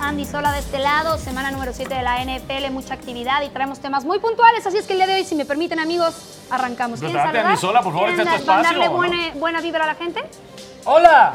Andy Sola de este lado, semana número 7 de la NFL, mucha actividad y traemos temas muy puntuales, así es que el día de hoy, si me permiten amigos, arrancamos. ¿Quieren saludar? Andy Sola, por favor, ¿Quieren este es espacio, mandarle ¿no? buena, buena vibra a la gente? ¡Hola!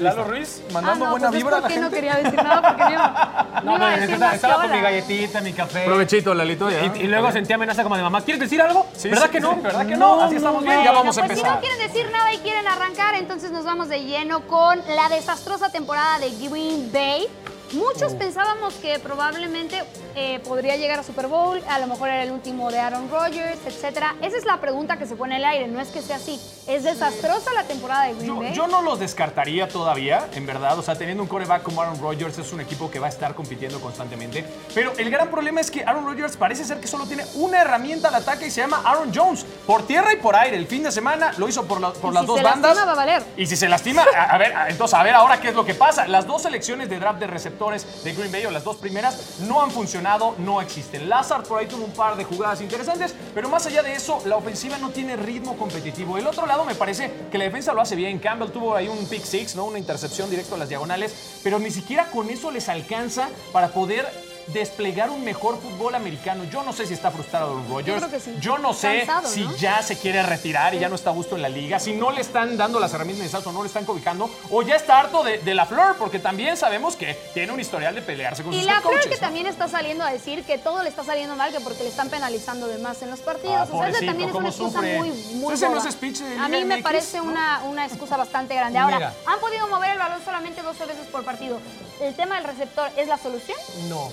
Lalo Ruiz, mandando Ah, no, buena pues es vibra a la gente. no quería decir nada, porque no, no, No, iba a no, decir estaba, estaba con mi galletita, mi café. Provechito, Lalito. ya. Y, y luego sentí amenaza como de mamá. ¿Quieres decir algo? Sí, ¿Verdad sí, que no? sí, ¿verdad que no? Así estamos bien, ya vamos a pues empezar. si no quieren decir nada y quieren arrancar, entonces nos vamos de lleno con la desastrosa temporada de Green Bay. Muchos Oh. pensábamos que probablemente eh, podría llegar a Super Bowl, a lo mejor era el último de Aaron Rodgers, etcétera. Esa es la pregunta que se pone en el aire, no es que sea así. ¿Es desastrosa la temporada de Green Yo, Bay? yo no los descartaría todavía, en verdad. O sea, teniendo un coreback como Aaron Rodgers, es un equipo que va a estar compitiendo constantemente. Pero el gran problema es que Aaron Rodgers parece ser que solo tiene una herramienta al ataque y se llama Aaron Jones. Por tierra y por aire. El fin de semana lo hizo por, la- por Y las si dos se bandas. lastima, va a valer. Y si se lastima, a, a ver, a- entonces a ver ahora qué es lo que pasa. Las dos selecciones de draft de receptores de Green Bay, o las dos primeras, no han funcionado, no existen. Lazard por ahí tuvo un par de jugadas interesantes, pero más allá de eso, la ofensiva no tiene ritmo competitivo. El otro lado me parece que la defensa lo hace bien. Campbell tuvo ahí un pick six, ¿no? Una intercepción directo a las diagonales, pero ni siquiera con eso les alcanza para poder desplegar un mejor fútbol americano. Yo no sé si está frustrado Aaron Rodgers. creo que sí. Yo no sé Cansado, si ¿no? ya se quiere retirar y ya no está a gusto en la liga, si no le están dando las herramientas necesarias o no le están cobijando, o ya está harto de, de la flor, porque también sabemos que tiene un historial de pelearse con Y sus la head Flor coaches, que ¿no? también está saliendo a decir que todo le está saliendo mal, que porque le están penalizando de más en los partidos. Ah, o sea, pobrecito, también es una excusa sufre. muy, muy no es speech de A mí me MX, parece una, una excusa bastante grande. Ahora, Mira. han podido mover el balón solamente 12 veces por partido. ¿El tema del receptor es la solución? No,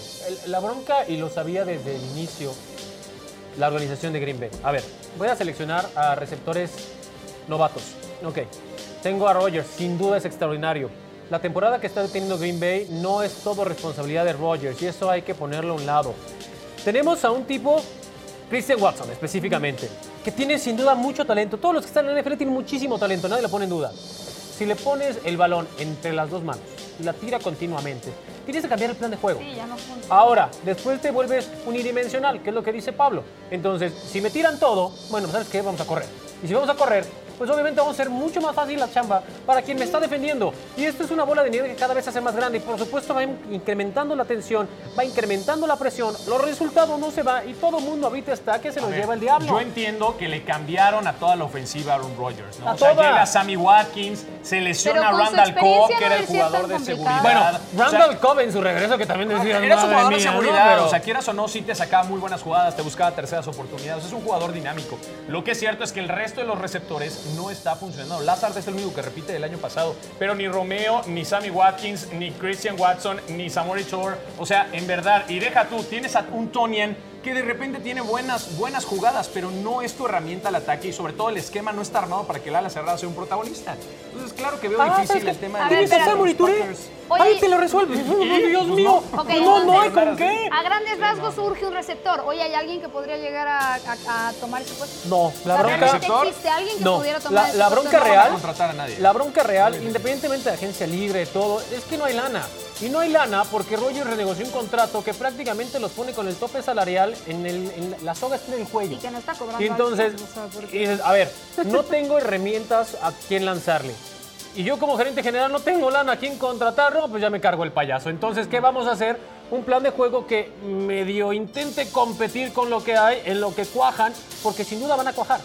la bronca, y lo sabía desde el inicio, la organización de Green Bay. A ver, voy a seleccionar a receptores novatos. Ok, tengo a Rodgers, sin duda es extraordinario. La temporada que está teniendo Green Bay no es todo responsabilidad de Rodgers y eso hay que ponerlo a un lado. Tenemos a un tipo, Christian Watson específicamente, que tiene sin duda mucho talento. Todos los que están en la NFL tienen muchísimo talento, nadie lo pone en duda. Si le pones el balón entre las dos manos la tira continuamente, tienes que cambiar el plan de juego. Sí, ya no funciona. Ahora, después te vuelves unidimensional, que es lo que dice Pablo. Entonces, si me tiran todo, bueno, ¿sabes qué? Vamos a correr. Y si vamos a correr, pues obviamente vamos a hacer mucho más fácil la chamba para quien me está defendiendo. Y esto es una bola de nieve que cada vez se hace más grande y por supuesto va in- incrementando la tensión, va incrementando la presión, los resultados no se van y todo el mundo ahorita está que se A los ver, lleva el diablo. Yo entiendo que le cambiaron a toda la ofensiva a Aaron Rodgers, ¿no? A o sea, toda. llega Sammy Watkins, se lesiona Pero con su Randall Cobb, que no era el ser jugador de seguridad. Bueno, O sea, Randall Cobb en su regreso que también decía, Era su "Madre jugador de mía", ¿no? seguridad, Pero- o sea, quieras o no, sí te sacaba muy buenas jugadas, te buscaba terceras oportunidades, es un jugador dinámico. Lo que es cierto es que el resto de los receptores no está funcionando. Lazard es el único que repite del año pasado, pero ni Romeo, ni Sammy Watkins, ni Christian Watson, ni Samori Chor, o sea, en verdad, y deja tú, tienes a un Tonian que de repente tiene buenas, buenas jugadas, pero no es tu herramienta al ataque y sobre todo el esquema no está armado para que el ala cerrada sea un protagonista. Entonces, claro que veo Ah, difícil ¿sabes el tema A de. Oye, Ahí te lo resuelve. Dios mío. No, no hay con qué. A grandes rasgos surge un receptor. Oye, ¿hay alguien que podría llegar a, a- a tomar ese puesto? No, la O sea, bronca. ¿realmente existe alguien que No, pudiera tomar la, ese la puesto? bronca No. real, contratar a nadie. la bronca real, independientemente de agencia libre, de todo, es que no hay lana. Y no hay lana porque Rogers renegoció un contrato que prácticamente los pone con el tope salarial en, el, en la soga está en el cuello. Y que no está cobrando Y entonces, algo, o sea, porque- y dices, a ver, no tengo herramientas a quién lanzarle. Y yo como gerente general no tengo lana a quién contratar, no, pues ya me cargo el payaso. Entonces, ¿qué vamos a hacer? Un plan de juego que medio intente competir con lo que hay, en lo que cuajan, porque sin duda van a cuajar.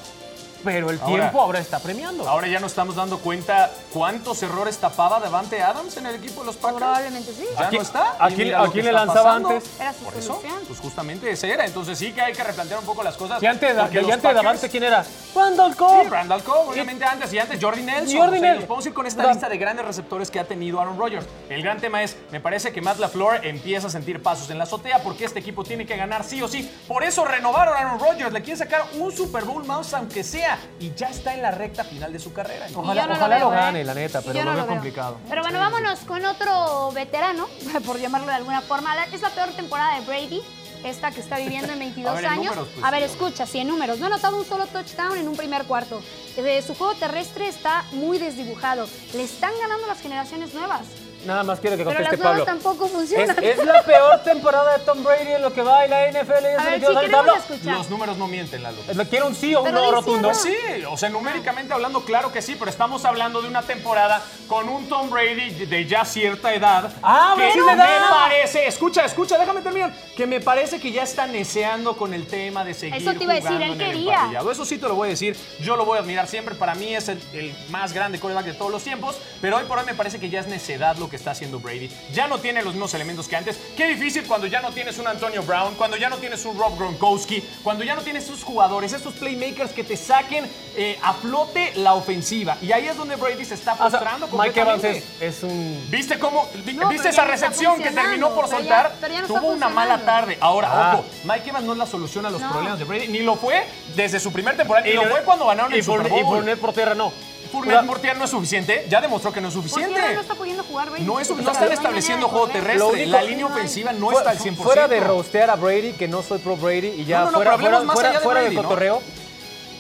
Pero el Ahora- tiempo ahora está premiando. Ahora ya nos estamos dando cuenta cuántos errores tapaba Devante Adams en el equipo de los Packers. Probablemente sí. Ya ¿A quién- no está. a quién- a le lanzaba pasando. antes? Era su Por eso, solución. pues justamente ese era. Entonces sí que hay que replantear un poco las cosas. ¿Y antes, de, antes Packers- Davante quién era? Randall Cobb. Sí, Randall Cobb, obviamente antes y antes Jordi Nelson. Jordi O sea, Nelson. nos podemos ir con esta lista de grandes receptores que ha tenido Aaron Rodgers. El gran tema es, me parece que Matt LaFleur empieza a sentir pasos en la azotea porque este equipo tiene que ganar sí o sí. Por eso renovaron a Aaron Rodgers. Le quieren sacar un Super Bowl más, aunque sea. Y ya está en la recta final de su carrera. Ojalá, no ojalá lo, veo, ¿eh? gane, la neta, pero yo lo no veo complicado. Pero bueno, vámonos con otro veterano, por llamarlo de alguna forma. Es la peor temporada de Brady, esta que está viviendo en 22 A ver, en años. números, pues, a ver, sí. escucha, sí, en números. No ha anotado un solo touchdown en un primer cuarto. Eh, su juego terrestre está muy desdibujado. Le están ganando las generaciones nuevas. Nada más quiero que Pero conteste las nuevas Pablo. tampoco Es, funcionan. es la peor temporada de Tom Brady en lo que va en la NFL. a ¿Ya se ver, tabla? escuchar. Los números no mienten, Lalo. ¿Le quiero un sí o un Pero no rotundo? Sí, o sea, numéricamente hablando, claro que sí, pero estamos hablando de una temporada con un Tom Brady de ya cierta edad. Ah, que sí, me edad. parece, escucha, escucha, déjame terminar, que me parece que ya está neceando con el tema de seguir Eso te iba a decir, él quería. Eso sí te lo voy a decir, yo lo voy a admirar siempre, para mí es el, el más grande quarterback de todos los tiempos, pero hoy por hoy me parece que ya es necedad lo que está haciendo Brady. Ya no tiene los mismos elementos que antes. Qué difícil cuando ya no tienes un Antonio Brown, cuando ya no tienes un Rob Gronkowski, cuando ya no tienes esos jugadores, estos playmakers que te saquen eh, a flote la ofensiva. Y ahí es donde Brady se está Ah, o sea, frustrando Mike Evans es, es un... ¿Viste cómo? No, ¿Viste esa no recepción que terminó por pero ya- soltar? pero ya no está Tuvo una mala tarde. Ahora, Ah. ojo, Mike Evans no es la solución a los problemas de Brady. Ni lo fue desde su primer temporada, ni lo fue cuando ganaron y el Super Fournette- Y Bowl. Fournette por tierra no. Por tierra no es suficiente. Ya demostró que no es ¿Por suficiente. qué no está pudiendo jugar Brady? No, es, no están estableciendo juego terrestre. Único- la línea ofensiva no está al fu- 100%. Fuera de rostear a Brady, que no soy pro Brady, y ya No, no, no, fuera, fuera, más fuera- allá de fuera Brady, del ¿no? cotorreo,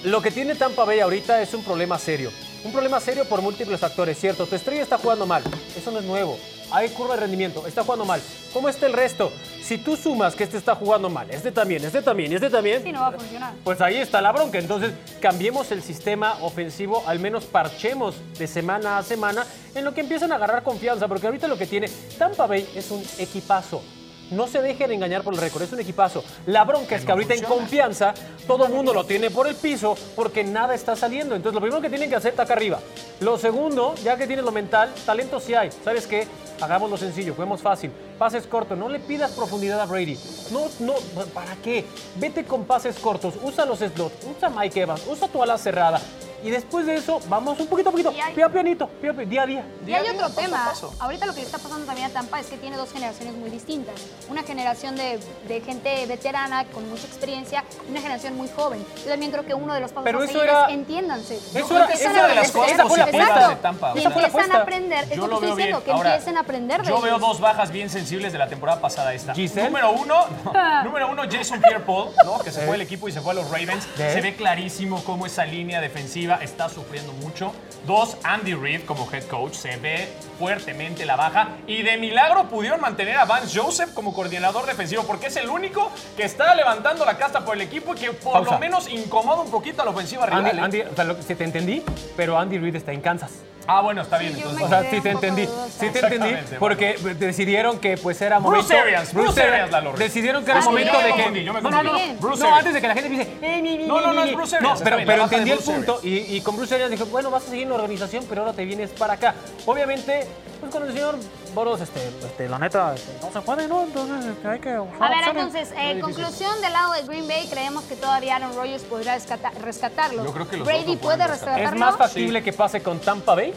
lo que tiene Tampa Bay ahorita es un problema serio. Un problema serio por múltiples factores, cierto. Tu estrella está jugando mal, eso no es nuevo. Hay curva de rendimiento, está jugando mal. ¿Cómo está el resto? Si tú sumas que este está jugando mal, este también, este también este también, Sí, no va a funcionar. pues ahí está la bronca. Entonces, cambiemos el sistema ofensivo, al menos parchemos de semana a semana en lo que empiezan a agarrar confianza, porque ahorita lo que tiene Tampa Bay es un equipazo. No se dejen engañar por el récord, es un equipazo. La bronca es que ahorita en confianza todo el mundo lo tiene por el piso porque nada está saliendo. Entonces, lo primero que tienen que hacer está acá arriba. Lo segundo, ya que tienes lo mental, talento sí hay. ¿Sabes qué? Hagámoslo sencillo, juguemos fácil. Pases cortos, no le pidas profundidad a Brady. No, no, ¿para qué? Vete con pases cortos, usa los slots, usa Mike Evans, usa tu ala cerrada. Y después de eso, vamos un poquito a poquito, hay- pia pianito, pia, pia, día a día. Y a hay día, otro paso tema. paso. Ahorita lo que le está pasando también a Tampa es que tiene dos generaciones muy distintas. Una generación de, de gente veterana con mucha experiencia y una generación muy joven. Yo también creo que uno de los pasos Pero a eso seguir era- es entiéndanse. Eso era- empiezan esa a de las aprender. cosas positivas de Tampa, la empiezan a aprender. Es Yo lo que estoy veo diciendo, bien. que Ahora, empiecen a aprender de Yo veo dos bajas bien sensibles de la temporada pasada esta. ¿Giselle? Número uno, no, número uno, Jason Pierre-Paul, ¿no? que se fue del equipo y se fue a los Ravens. Se ve clarísimo cómo esa línea defensiva está sufriendo mucho. Dos, Andy Reid como head coach. Se ve fuertemente la baja. Y de milagro pudieron mantener a Vance Joseph como coordinador defensivo porque es el único que está levantando la casta por el equipo y que por Pausa. lo menos incomoda un poquito a la ofensiva rival. Andy, ¿eh? Andy, o sea, lo que- si te entendí, pero Andy Reid está en Kansas. Ah, bueno, está bien. Sí, entonces, O sea, sí te entendí, sí te entendí, porque decidieron que pues era Bruce momento... Arians, Bruce Arians, Lalo Reed. Decidieron que era Ah, momento de que... confundí, yo me no, no, no. Bruce no, antes de que la gente piense... "Eh, ni, ni, No, no, no, es ni". Bruce No, Arians, está pero, la entendí el Bruce punto y, y con Bruce Arians dije, bueno, vas a seguir en la organización, pero ahora te vienes para acá. Obviamente, pues con el señor Boros, este, este, la neta, este, no se puede, ¿no? Entonces este, hay que... A ver, entonces, eh, conclusión del lado de Green Bay, creemos que todavía Aaron Rodgers podrá rescata- rescatarlo. Yo creo que los Brady puede rescatar. ¿Es rescatarlo. más factible que pase con Tampa Bay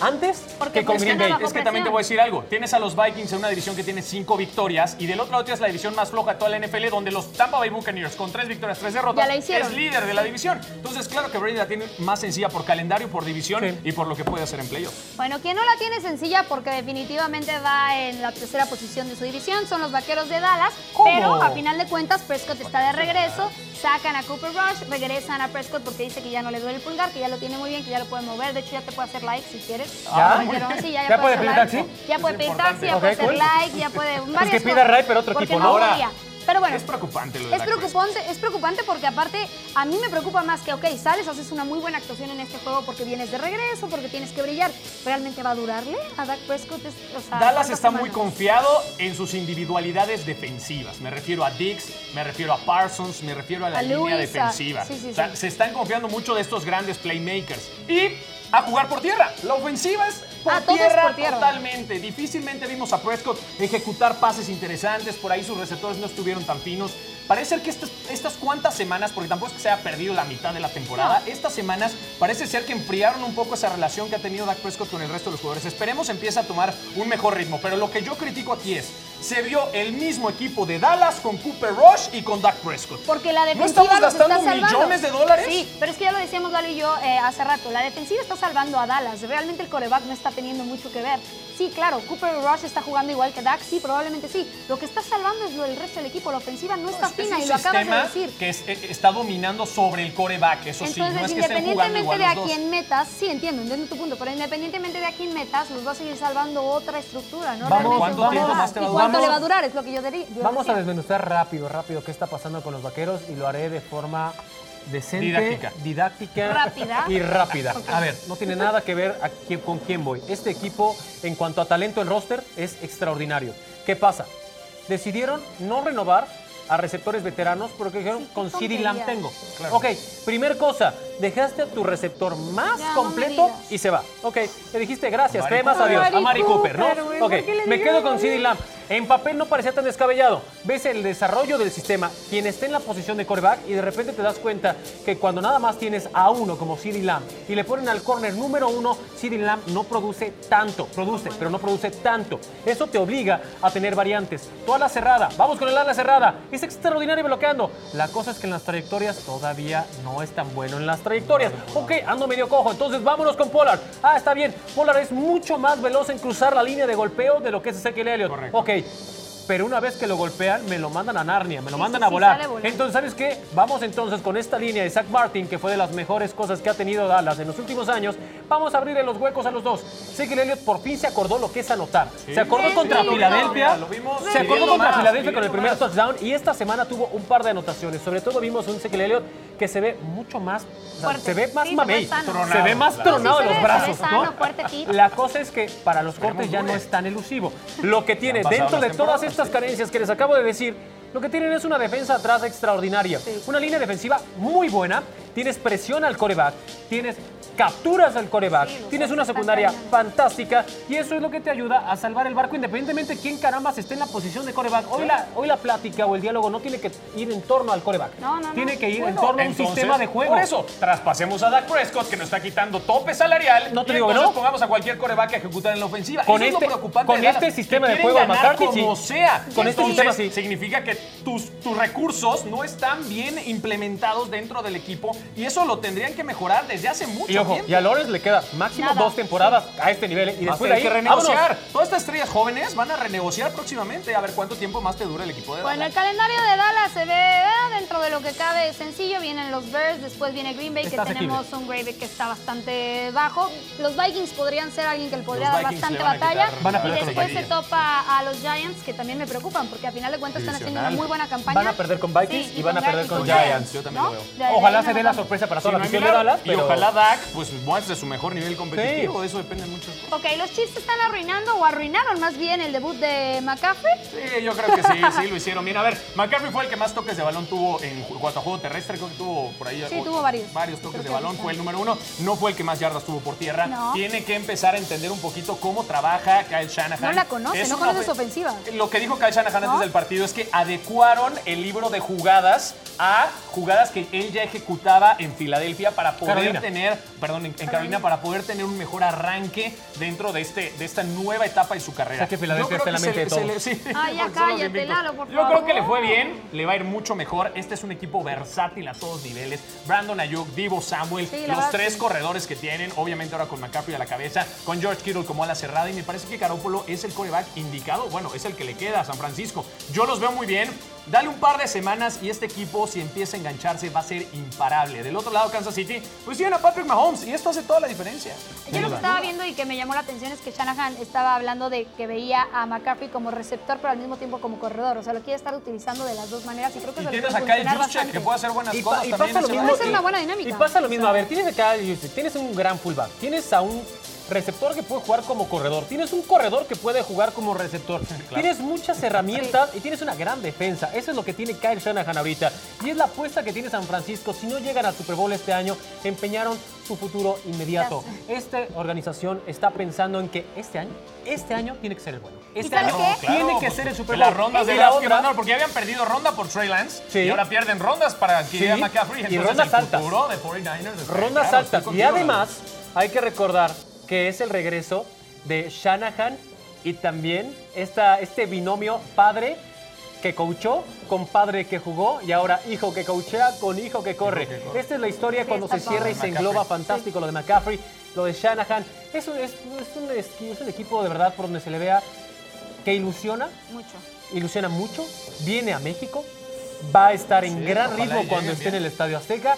antes Porque que con pues Green Bay? Es que también te voy a decir algo. Tienes a los Vikings en una división que tiene cinco victorias y del otro lado tienes la división más floja de toda la NFL donde los Tampa Bay Buccaneers con tres victorias, tres derrotas es líder de la división. Entonces, claro que Brady la tiene más sencilla por calendario, por división Sí. y por lo que puede hacer en playoffs. Bueno, quien no la tiene sencilla porque definitivamente va en la tercera posición de su división son los Vaqueros de Dallas, ¿Cómo? pero a final de cuentas Prescott está de regreso, sacan a Cooper Rush, regresan a Prescott porque dice que ya no le duele el pulgar, que ya lo tiene muy bien, que ya lo puede mover, de hecho ya te puede hacer like si quieres. ¿Ya? Vaquero, sí, ya, ¿Ya puede hacer pedir like. taxi? Ya puede Es pedir taxi, ya puede hacer like, ya puede varias que pida. Ray, pero otro equipo, no. Pero bueno, Es preocupante lo de es preocupante, es preocupante porque aparte a mí me preocupa más que, ok, sales, haces una muy buena actuación en este juego porque vienes de regreso, porque tienes que brillar. ¿Realmente va a durarle a Dak Prescott? Es- o sea, Dallas ¿cuántas está muy confiado en sus individualidades defensivas. Me refiero a Dix, me refiero a Parsons, me refiero a la A línea defensiva. sí, sí, o sea, sí. se están confiando mucho de estos grandes playmakers. Y a jugar por tierra. La ofensiva es por, es tierra, por tierra. totalmente. Difícilmente vimos a Prescott ejecutar pases interesantes. Por ahí sus receptores no estuvieron tan finos. Parece ser que estas, estas cuantas semanas, porque tampoco es que se haya perdido la mitad de la temporada, estas semanas parece ser que enfriaron un poco esa relación que ha tenido Dak Prescott con el resto de los jugadores. Esperemos empiece a tomar un mejor ritmo. Pero lo que yo critico aquí es, se vio el mismo equipo de Dallas con Cooper Rush y con Dak Prescott. Porque la ¿No defensiva estamos los está gastando millones de dólares? Sí, pero es que ya lo decíamos Lalo y yo eh, hace rato. La defensiva está salvando a Dallas. Realmente el coreback no está teniendo mucho que ver. Sí, claro, Cooper Rush está jugando igual que Dak, sí, probablemente sí. Lo que está salvando es lo del resto del equipo. La ofensiva no está Es fina un y lo acabas de decir. que es- eh, está dominando sobre el coreback, eso sí, Entonces, no es que independientemente igual de a quién metas, sí entiendo, entiendo tu punto, pero independientemente de a quién metas, los va a seguir salvando otra estructura, ¿no? Vamos, ¿cuánto tiempo más te va a. cuánto le va a Vamos- durar? Es lo que yo, yo Vamos a desmenuzar rápido, rápido qué está pasando con los vaqueros y lo haré de forma decente, Didáctica. didáctica Rápida. y rápida. A ver, no tiene nada que ver a quién- con quién voy. Este equipo, en cuanto a talento en roster, es extraordinario. ¿Qué pasa? Decidieron no renovar a receptores veteranos porque dijeron Sí, con CeeDee Lamb tengo. Ok, primer cosa, dejaste a tu receptor más Ya, completo y se va. Ok, le dijiste gracias, Mari temas, Cooper. adiós. A Mari Cooper, ¿no? Cooper, Ok, ¿por qué le me quedo con? CeeDee Lamb. En papel no parecía tan descabellado. Ves el desarrollo del sistema, quien esté en la posición de coreback y de repente te das cuenta que cuando nada más tienes a uno como CeeDee Lamb y le ponen al corner número uno, CeeDee Lamb no produce tanto, produce, pero no produce tanto. Eso te obliga a tener variantes. Tu ala cerrada, vamos con el ala cerrada, es extraordinario bloqueando. La cosa es que en las trayectorias todavía no es tan bueno en las trayectorias. Ok, ando medio cojo, entonces vámonos con Pollard. Ah, está bien, Pollard es mucho más veloz en cruzar la línea de golpeo de lo que es Ezequiel Elliott. Correcto. Ok, pero una vez que lo golpean, me lo mandan a Narnia, me lo Sí, mandan sí, a sí, volar. Entonces, ¿sabes qué? Vamos entonces con esta línea de Zach Martin, que fue de las mejores cosas que ha tenido Dallas en los últimos años. Vamos a abrirle los huecos a los dos. Ezequiel Elliott por fin se acordó lo que es anotar. Se acordó contra. Filadelfia. Lo vimos se acordó contra más, Filadelfia con el primer más. touchdown y esta semana tuvo un par de anotaciones. Sobre todo vimos un Ezequiel Elliott que se ve mucho más, o sea, Fuerte. se ve más Sí, se ve mamey, se Tronado, ve más claro. tronado Sí, de se los brazos, sano, ¿no? La cosa es que para los cortes ya no es tan elusivo. Lo que tiene dentro de todas temporadas, estas carencias que les acabo de decir, lo que tienen es una defensa atrás extraordinaria. Sí. Una línea defensiva muy buena. Tienes presión al coreback, tienes capturas al coreback, Sí, tienes una secundaria fantástica y eso es lo que te ayuda a salvar el barco independientemente de quién carambas esté en la posición de coreback. Hoy la, hoy la plática o el diálogo no tiene que ir en torno al coreback. No, no, no. Tiene que ir en torno a un entonces, sistema de juego. Por eso, traspasemos a Dak Prescott, que nos está quitando tope salarial. No te y digo entonces no. pongamos a cualquier coreback a ejecutar en la ofensiva. Con Eso es este- lo preocupante con de este sistema de juego ganar McCarthy, como sí. sea. Con este Entonces, sistema, sí. Significa que tus, tus recursos no están bien implementados dentro del equipo y eso lo tendrían que mejorar desde hace mucho Y ojo, y a Lawrence le queda máximo Nada. dos temporadas a este nivel. ¿eh? Y después de ahí, que renegociar. vámonos. Todas estas estrellas jóvenes van a renegociar próximamente a ver cuánto tiempo más te dura el equipo de Bueno, Dallas. el calendario de Dallas se ve eh, dentro de lo que cabe sencillo. Vienen los Bears, después viene Green Bay, Está que tenemos un Green Bay que está bastante bajo. Los Vikings podrían ser alguien que le podría Los dar Vikings bastante van batalla. quitar Van a y después se topa a los Giants, que también me preocupan, porque a final de cuentas están haciendo una muy buena campaña. Van a perder con Vikings y van a perder con Giants. Yo también lo veo. Ojalá se dé la sorpresa para toda no la afición de. Dallas. Y pero- ojalá Dak pues muestre su mejor nivel competitivo, de eso depende mucho. Ok, los Chiefs están arruinando o arruinaron más bien el debut de McCaffrey. Sí, yo creo que sí, sí lo hicieron bien. A ver, McCaffrey fue el que más toques de balón tuvo en cuanto a juego terrestre, creo que tuvo por ahí. Sí, o- tuvo varios. Varios toques Creo de balón, fue el número uno. No fue el que más yardas tuvo por tierra. No. Tiene que empezar a entender un poquito cómo trabaja Kyle Shanahan. No la conoce, Es no conoce su ofensiva. Lo que dijo Kyle Shanahan ¿No? antes del partido es que adecuaron el libro de jugadas a jugadas que él ya ejecutaba en Filadelfia para poder Carolina. tener, perdón, en, en Carolina para poder tener un mejor arranque dentro de este de esta nueva etapa de su carrera. O sea que Filadelfia Yo creo está en la mente de todos. sí, Ay, ya cállate. Lalo, por Yo creo que le favor. fue bien, le va a ir mucho mejor. Este es un equipo versátil a todos niveles. Brandon Ayuk, Divo Samuel, Sí, los tres sí. corredores que tienen, obviamente ahora con McCaffrey a la cabeza, con George Kittle como a la cerrada y me parece que Garoppolo es el coreback indicado, bueno, es el que le queda a San Francisco. Yo los veo muy bien. Dale un par de semanas y este equipo, si empieza a engancharse, va a ser imparable. Del otro lado, Kansas City, pues tienen a Patrick Mahomes y esto hace toda la diferencia. Yo lo que estaba viendo y que me llamó la atención es que Shanahan estaba hablando de que veía a McCaffrey como receptor, pero al mismo tiempo como corredor. O sea, lo quiere estar utilizando de las dos maneras y creo que Y eso tienes puede a Kyle Juszczyk, que puede hacer buenas Y, cosas y también. pasa lo mismo. Y- una buena dinámica. Y pasa lo mismo. A ver, tienes acá, tienes un gran fullback. Tienes a un receptor que puede jugar como corredor. Tienes un corredor que puede jugar como receptor. Tienes muchas herramientas y tienes una gran defensa. Eso es lo que tiene Kyle Shanahan ahorita. Y es la apuesta que tiene San Francisco. Si no llegan al Super Bowl este año, empeñaron su futuro inmediato. Esta organización está pensando en que este año, este año tiene que ser el bueno. Este año qué? tiene Claro, que ser el Super Bowl. las rondas Y de la que mandaron, porque ya habían perdido ronda por Trey Lance Sí. y ahora pierden rondas para que Sí. llegue McCaffrey. Y Entonces rondas el altas. futuro de 49ers está Rondas altas. Y además, hay que recordar que es el regreso de Shanahan y también esta, este binomio padre que coachó con padre que jugó y ahora hijo que coachea con hijo que corre. que corre. Esta es la historia Sí, cuando se cierra y se engloba fantástico lo de McCaffrey, lo de Shanahan. Es un, es, es un, es- un equipo de verdad por donde se le vea que ilusiona, Mucho. ilusiona mucho, viene a México, va a estar en Sí, gran ritmo cuando esté en el Estadio Azteca.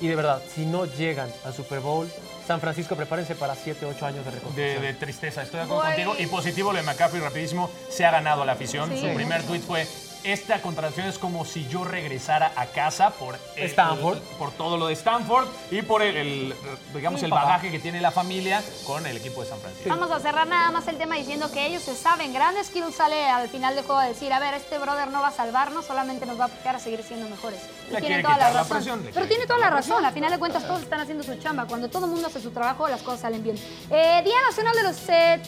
Y de verdad, si no llegan al Super Bowl, San Francisco, prepárense para 7, 8 años de De, reconstrucción. de tristeza, estoy de acuerdo Voy. contigo. Y positivo lo de McCaffrey rapidísimo, se ha ganado a la afición. Sí. Su primer tweet fue, esta contratación es como si yo regresara a casa por el- Stanford. por todo lo de Stanford y por el, el, digamos, el bagaje que tiene la familia con el equipo de San Francisco. Vamos a cerrar nada más el tema diciendo que ellos se saben. Grandes Skill sale al final del juego a decir, a ver, este brother no va a salvarnos, solamente nos va a apoyar a seguir siendo mejores. Y tiene toda la razón. presión, Pero tiene toda la la razón. Al final de cuentas todos están haciendo su chamba. Cuando todo el mundo hace su trabajo, las cosas salen bien. Eh, Día Nacional de los eh,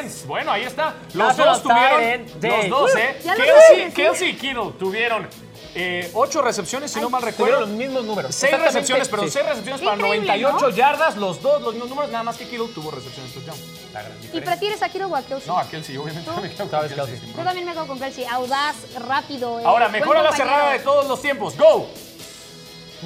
ends. Bueno, ahí está. Los dos tuvieron. Los dos, ¿eh? Ya lo Kelsey. Kelsey y Kittle tuvieron eh, ocho recepciones, si no mal recuerdo. los mismos números. Seis recepciones, perdón, sí. seis recepciones para Increíble, 98 ¿no? yardas, los dos, los mismos números, nada más que Kittle tuvo recepciones touchdown. La gran ¿Y prefieres a Kiro o a Kelsey? No, a Kelsey, obviamente ¿Tú? me quedo con Kelsey. Kelsey. Yo también me quedo con Kelsey. Audaz, rápido. eh, Ahora, buen mejor a la cerrada de todos los tiempos. ¡Go!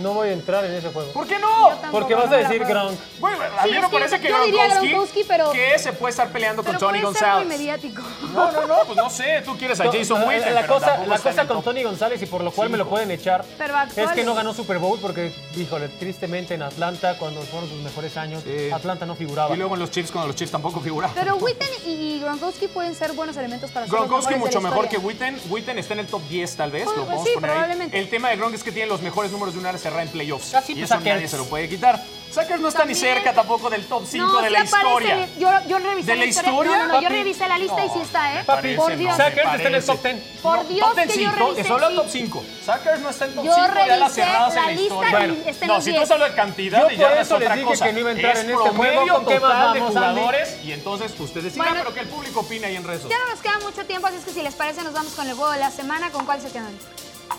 No voy a entrar en ese juego. ¿Por qué no? Porque vas no a decir. Gronk. Bueno, a Sí, mí es me que parece que yo diría Gronkowski, Gronkowski, pero- que se puede estar peleando con Pero Tony puede ser muy González. mediático. No, no, no, pues no sé, tú quieres a Jason La- Witten, La pero cosa, tampoco la está en cosa el con top. Tony González y por lo cual me lo pueden echar Pero es que actuales. no ganó Super Bowl porque, híjole, tristemente en Atlanta, cuando fueron sus mejores años, Sí. Atlanta no figuraba. Y luego en los Chiefs, cuando los Chiefs tampoco figuraban. Pero Witten y Gronkowski pueden ser buenos elementos para ser los Gronkowski mejores de mucho la mejor que historia. Witten. Witten está en el top 10 tal vez, Pues, lo podemos sí, poner ahí. probablemente. El tema de Gronk es que tiene los mejores números de una área cerrada en playoffs. Sí, y eso Sackers. nadie se lo puede quitar. Sackers no está ni También. cerca tampoco del top 5 No, de la aparece, historia. Yo, yo revisé ¿De la historia, No, no, no, yo revisé la lista y sí está, ¿eh? Papi, por Dios. no. Sackers está en el top parece. 10. Por No, Dios top 10 que yo revisé, solo sí. top 5. Sackers no está en top Yo 5 de las cerradas en la la lista historia. y Bueno, está en no, si 10. tú hablas de cantidad Yo yardas eso es les otra cosa. que no iba a entrar es en este promedio juego. ¿Con qué más total de jugadores y entonces ustedes decidan, Bueno. pero que el público opine ahí en redes Ya no nos queda mucho tiempo, así es que si les parece nos vamos con el juego de la semana. ¿Con cuál se quedan?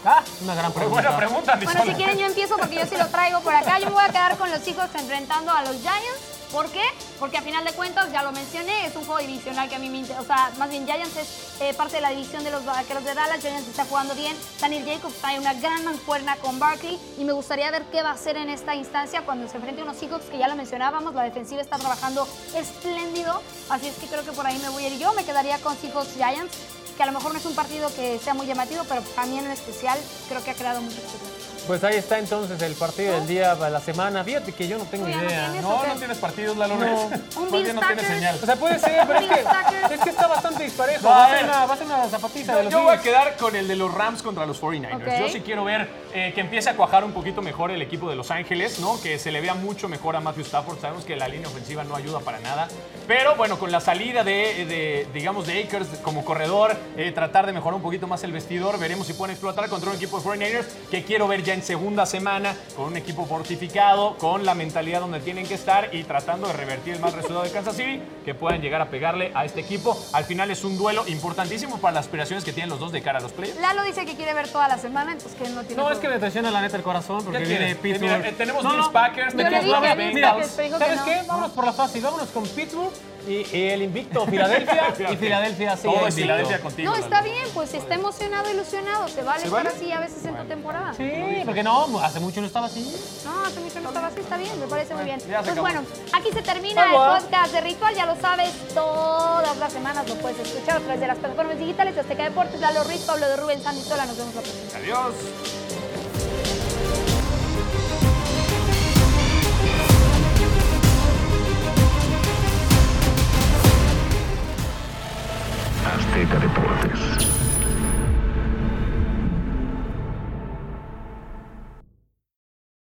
Ah, una gran Muy pregunta. buena pregunta, Andy Bueno, si quieren yo empiezo porque yo sí lo traigo por acá. Yo me voy a quedar con los Seahawks enfrentando a los Giants. ¿Por qué? Porque a final de cuentas, ya lo mencioné, es un juego divisional que a mí me interesa. O sea, más bien Giants es eh, parte de la división de los vaqueros de Dallas. Giants está jugando bien. Daniel Jacobs trae una gran mancuerna con Barkley. Y me gustaría ver qué va a hacer en esta instancia cuando se enfrente a unos Seahawks que ya lo mencionábamos. La defensiva está trabajando espléndido. Así es que creo que por ahí me voy a ir yo. Me quedaría con Seahawks Giants. Que a lo mejor no es un partido que sea muy llamativo, pero también en especial creo que ha creado mucho expectativa. Pues ahí está entonces el partido del día de la semana. Fíjate que yo no tengo no idea. tienes. No, no tienes partidos, Lalo. No. Un Más bien no tienes señal. O sea, puede ser, pero es que, es que está bastante disparejo. No, a va, a ser una, va a ser una zapatita de Yo, los yo voy a quedar con el de los Rams contra los 49ers. Ok. Yo sí quiero ver eh, que empiece a cuajar un poquito mejor el equipo de Los Ángeles, ¿no? Que se le vea mucho mejor a Matthew Stafford. Sabemos que la línea ofensiva no ayuda para nada. Pero bueno, con la salida de, de, digamos, de Akers como corredor, eh, tratar de mejorar un poquito más el vestidor, veremos si pueden explotar contra un equipo de 49ers que quiero ver ya en segunda semana con un equipo fortificado, con la mentalidad donde tienen que estar y tratando de revertir el mal resultado de Kansas City, que puedan llegar a pegarle a este equipo. Al final es un duelo importantísimo para las aspiraciones que tienen los dos de cara a los playoffs. Lalo dice que quiere ver toda la semana, entonces que no tiene No, es que me presiona la neta el corazón porque ¿Qué viene? Pittsburgh. Mira, eh, tenemos No, Bills no. Packers, tenemos Bengals. ¿Sabes no. qué? Vámonos por la fácil. Vámonos con Pittsburgh y, y el invicto Filadelfia. y Filadelfia sí. Todo es. Filadelfia contigo. No, está bien, pues está emocionado, ilusionado. Se vale ¿Se estar vale? así a veces en tu temporada. Sí, porque no, hace mucho no estaba así. No, hace mucho no estaba así, está bien, me parece muy bien. Pues bueno, aquí se termina Agua. el podcast de Ritual, ya lo sabes, todas las semanas lo puedes escuchar a través de las plataformas digitales Azteca Deportes, Lalo Ruiz, Pablo de Rubén, Sandy Sola, nos vemos la próxima. Adiós.